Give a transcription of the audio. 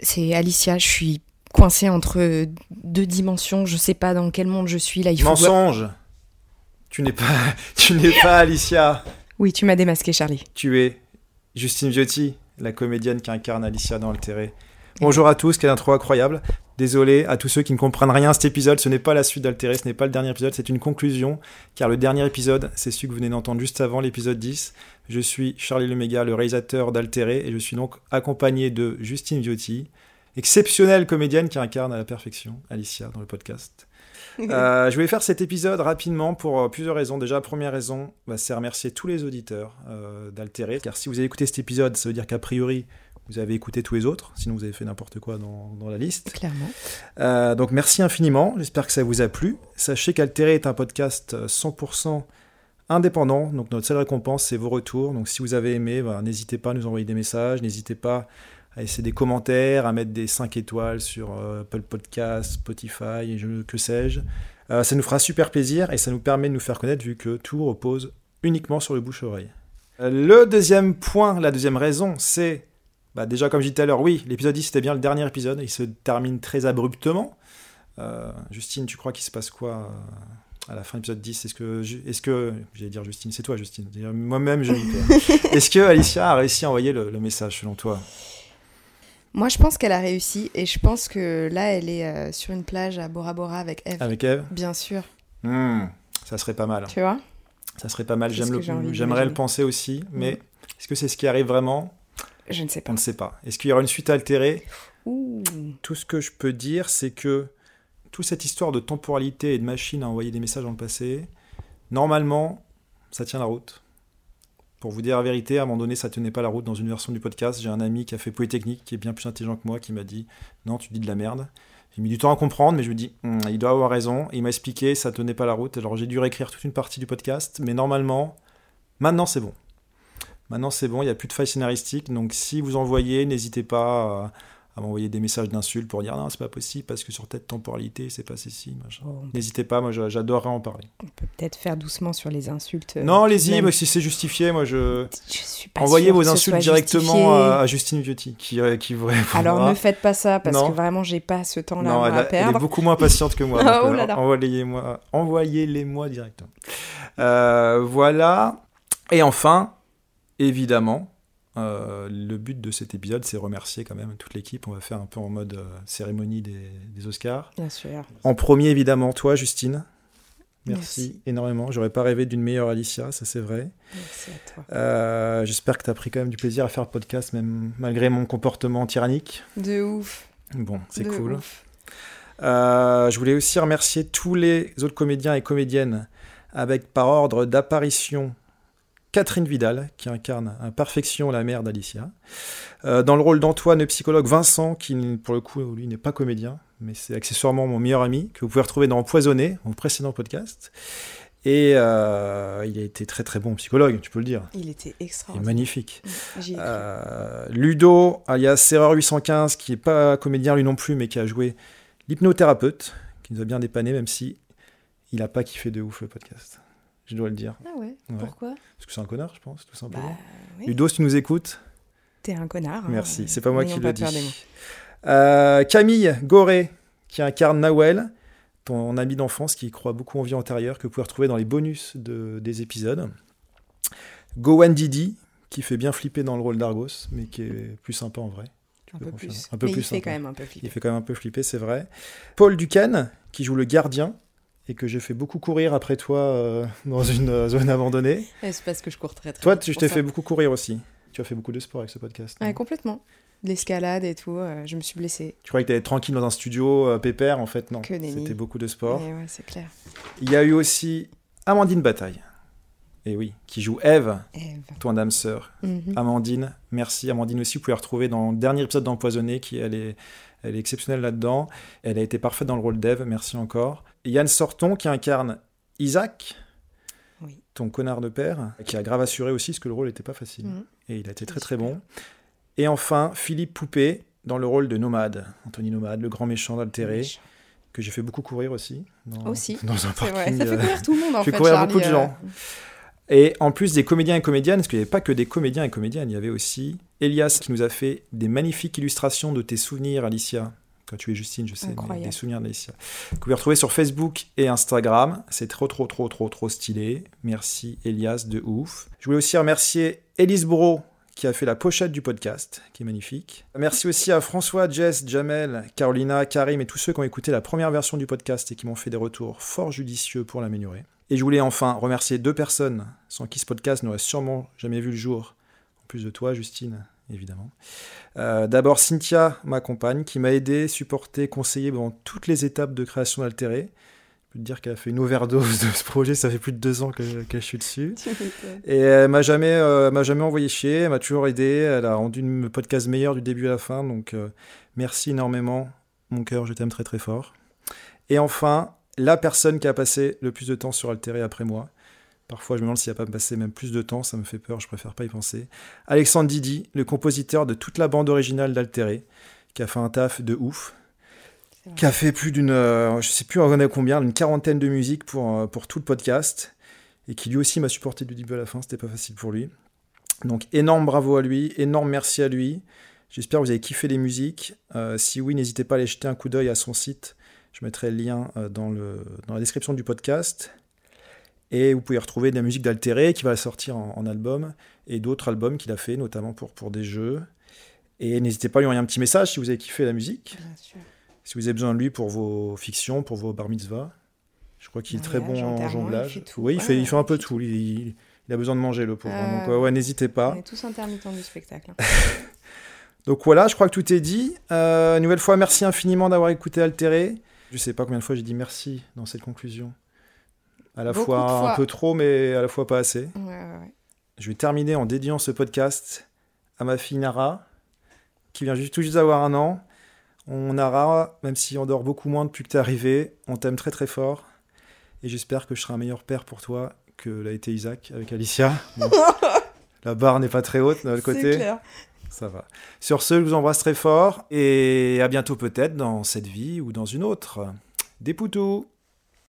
C'est Alicia, je suis coincée entre deux dimensions, je sais pas dans quel monde je suis là. Il faut Mensonge Tu n'es pas, tu n'es pas Alicia. Oui, tu m'as démasqué, Charlie. Tu es Justine Viotti, la comédienne qui incarne Alicia dans Altéré. Bonjour à tous, quelle intro incroyable. Désolé à tous ceux qui ne comprennent rien à cet épisode, ce n'est pas la suite d'Altéré, ce n'est pas le dernier épisode, c'est une conclusion, car le dernier épisode, c'est celui que vous venez d'entendre juste avant, l'épisode 10. Je suis Charlie Leméga, le réalisateur d'Altéré, et je suis donc accompagné de Justine Viotti, exceptionnelle comédienne qui incarne à la perfection Alicia dans le podcast. Euh, je voulais faire cet épisode rapidement pour euh, plusieurs raisons. Déjà, première raison, bah, c'est remercier tous les auditeurs euh, d'Altéré, car si vous avez écouté cet épisode, ça veut dire qu'a priori, vous avez écouté tous les autres, sinon vous avez fait n'importe quoi dans, dans, la liste. Clairement. Euh, donc merci infiniment, j'espère que ça vous a plu. Sachez qu'Altéré est un podcast 100% indépendant, donc notre seule récompense c'est vos retours. Donc si vous avez aimé, bah, n'hésitez pas à nous envoyer des messages, n'hésitez pas à laisser des commentaires, à mettre des 5 étoiles sur euh, Apple Podcast, Spotify, et je, que sais-je. Euh, ça nous fera super plaisir et ça nous permet de nous faire connaître vu que tout repose uniquement sur le bouche-oreille. Euh, le deuxième point, la deuxième raison, c'est bah déjà, comme je disais tout à l'heure, oui, l'épisode 10 c'était bien le dernier épisode, il se termine très abruptement. Justine, tu crois qu'il se passe quoi à la fin de l'épisode 10 Est-ce que, est-ce que, j'allais dire Justine, c'est toi Justine, moi-même je Est-ce que Alicia a réussi à envoyer le, le message selon toi? Moi je pense qu'elle a réussi et je pense que là elle est euh, sur une plage à Bora Bora avec Eve. Avec Eve? Bien sûr. Mmh, ça serait pas mal. Tu vois? Ça serait pas mal, j'aimerais le penser aussi, mais mmh. est-ce que c'est ce qui arrive vraiment? Je ne sais pas. On ne sait pas. Est-ce qu'il y aura une suite altérée? Ouh. Tout ce que je peux dire, c'est que toute cette histoire de temporalité et de machine à envoyer des messages dans le passé, normalement, ça tient la route. Pour vous dire la vérité, à un moment donné, ça tenait pas la route dans une version du podcast. J'ai un ami qui a fait Polytechnique, qui est bien plus intelligent que moi, qui m'a dit Non, tu dis de la merde. J'ai mis du temps à comprendre, mais je me dis hm, Il doit avoir raison. il m'a expliqué, ça tenait pas la route. Alors j'ai dû réécrire toute une partie du podcast, mais normalement, maintenant c'est bon. Maintenant, c'est bon, il n'y a plus de faille scénaristique. Donc, si vous envoyez, n'hésitez pas à, à m'envoyer des messages d'insultes pour dire non, c'est pas possible parce que sur telle temporalité, c'est passé ci. Oh, n'hésitez pas, moi j'adorerais en parler. On peut peut-être faire doucement sur les insultes. Non, allez-y, mais si c'est justifié, moi je. Je suis pas Envoyez vos insultes directement à, à, Justine Viotti qui, euh, qui vous répondra. Alors, ne faites pas ça parce non. que vraiment, j'ai pas ce temps-là à elle, perdre. Elle est beaucoup moins patiente que moi. oh là. Envoyez-les-moi envoyez moi directement. Euh, voilà. Et enfin, évidemment, euh, le but de cet épisode, c'est remercier quand même toute l'équipe. On va faire un peu en mode euh, cérémonie des, des, Oscars. Bien sûr. En premier, évidemment, toi, Justine. Merci, Merci. énormément. J'aurais pas rêvé d'une meilleure Alicia, ça c'est vrai. Merci à toi. Euh, J'espère que tu as pris quand même du plaisir à faire le podcast, même malgré mon comportement tyrannique. De ouf. Bon, c'est cool. ouf. Je voulais aussi remercier tous les autres comédiens et comédiennes avec par ordre d'apparition Catherine Vidal, qui incarne à perfection la mère d'Alicia. Euh, dans le rôle d'Antoine, le psychologue Vincent, qui pour le coup, lui, n'est pas comédien, mais c'est accessoirement mon meilleur ami, que vous pouvez retrouver dans Empoisonné, mon précédent podcast. Et euh, il a été très très bon psychologue, tu peux le dire. Il était Il est extraordinaire. magnifique. Cru. Euh, Ludo, alias Serreur 815, qui n'est pas comédien lui non plus, mais qui a joué l'hypnothérapeute, qui nous a bien dépanné, même si il n'a pas kiffé de ouf le podcast. Je dois le dire. Ah ouais, Ouais. Pourquoi? Parce que c'est un connard, je pense, tout Bah simplement. oui. Ludo, si tu nous écoutes, T'es un connard. hein. merci. C'est pas moi qui le dis. Euh, Camille Goré, qui incarne Nawel, ton ami d'enfance qui croit beaucoup en vie antérieure, que vous pouvez retrouver dans les bonus de- des épisodes. Gowan Didi, qui fait bien flipper dans le rôle d'Argos, mais qui est plus sympa en vrai. Un peu plus. Un peu Mais plus il fait sympa. quand même un peu Il flipper. fait quand même un peu flipper, c'est vrai. Paul Ducan, qui joue le gardien, et que j'ai fait beaucoup courir après toi euh, dans une euh, zone abandonnée. Ouais, C'est parce que je cours très très Toi, tu je pour t'ai ça. fait beaucoup courir aussi. Tu as fait beaucoup de sport avec ce podcast. Ouais, complètement. De L'escalade et tout, euh, je me suis blessée. Tu croyais que tu être tranquille dans un studio euh, pépère, en fait, non. Que. C'était beaucoup de sport. Et ouais, c'est clair. Il y a eu aussi Amandine Bataille. Et oui, qui joue Eve, Eve. ton âme sœur. Mhm. Amandine, merci. Amandine aussi, vous pouvez la retrouver dans le dernier épisode d'Empoisonné, qui elle est, elle est exceptionnelle là-dedans. Elle a été parfaite dans le rôle d'Eve, merci encore. Et Yann Sorton, qui incarne Isaac, Oui. ton connard de père, qui a grave assuré aussi, parce que le rôle n'était pas facile. Mhm. Et il a été très très bon. Et enfin, Philippe Poupée, dans le rôle de Nomade, Anthony Nomade, le grand méchant d'Altéré, Méchant. que j'ai fait beaucoup courir aussi. Dans, Aussi. Dans un vrai, parking. ça fait euh, courir tout le monde en fait fait. courir Charlie, beaucoup de euh. Et en plus des comédiens et comédiennes, parce qu'il n'y avait pas que des comédiens et comédiennes, il y avait aussi Elias qui nous a fait des magnifiques illustrations de tes souvenirs, Alicia. Quand tu es Justine, je sais, mais des souvenirs d'Alicia. Que vous pouvez retrouver sur Facebook et Instagram. C'est trop, trop, trop, trop, trop stylé. Merci Elias, de ouf. Je voulais aussi remercier Elise Bourreau qui a fait la pochette du podcast, qui est magnifique. Merci aussi à François, Jess, Jamel, Carolina, Karim et tous ceux qui ont écouté la première version du podcast et qui m'ont fait des retours fort judicieux pour l'améliorer. Et je voulais enfin remercier deux personnes sans qui ce podcast n'aurait sûrement jamais vu le jour, en plus de toi, Justine, évidemment. Euh, D'abord, Cynthia, ma compagne, qui m'a aidé, supporté, conseillé dans toutes les étapes de création d'Altéré. Je peux te dire qu'elle a fait une overdose de ce projet, ça fait plus de deux ans que, que je suis dessus. Et elle m'a jamais, euh, m'a jamais envoyé chier, elle m'a toujours aidé, elle a rendu le podcast meilleur du début à la fin, donc euh, merci énormément, mon cœur, je t'aime très très fort. Et enfin, la personne qui a passé le plus de temps sur Altéré après moi. Parfois, je me demande s'il n'a pas passé même plus de temps, ça me fait peur, je préfère pas y penser. Alexandre Didi, le compositeur de toute la bande originale d'Altéré, qui a fait un taf de ouf, qui a fait plus d'une, euh, je sais plus on en a combien, une quarantaine de musiques pour, euh, pour tout le podcast, et qui lui aussi m'a supporté du début à la fin, c'était pas facile pour lui. Donc énorme bravo à lui, énorme merci à lui. J'espère que vous avez kiffé les musiques. Euh, si oui, n'hésitez pas à aller jeter un coup d'œil à son site. Je mettrai le lien euh, dans, le, dans la description du podcast. Et vous pouvez retrouver de la musique d'Altéré qui va sortir en, en album et d'autres albums qu'il a fait, notamment pour, pour des jeux. Et n'hésitez pas à lui envoyer un petit message si vous avez kiffé la musique. Bien sûr. Si vous avez besoin de lui pour vos fictions, pour vos bar mitzvahs, je crois qu'il est très bon en jonglage. il oui, il, Ouais, fait, il fait un peu tout. Il, il- il a besoin de manger, le pauvre. Euh, Donc, ouais, ouais, n'hésitez pas. On est tous intermittents du spectacle. hein. Donc voilà, je crois que tout est dit. Euh, nouvelle fois, merci infiniment d'avoir écouté Altéré. Je sais pas combien de fois j'ai dit merci dans cette conclusion. À la Beaucoup fois, un peu trop, mais à la fois pas assez. Ouais, ouais, ouais. Je vais terminer en dédiant ce podcast à ma fille Nara, qui vient juste, tout juste d'avoir un an. On Nara, même si on dort beaucoup moins depuis que t'es arrivé, on t'aime très très fort. Et j'espère que je serai un meilleur père pour toi que l'a été Isaac avec Alicia. Bon, la barre n'est pas très haute de notre côté. clair. Ça va. Sur ce, je vous embrasse très fort et à bientôt peut-être dans cette vie ou dans une autre. Des poutous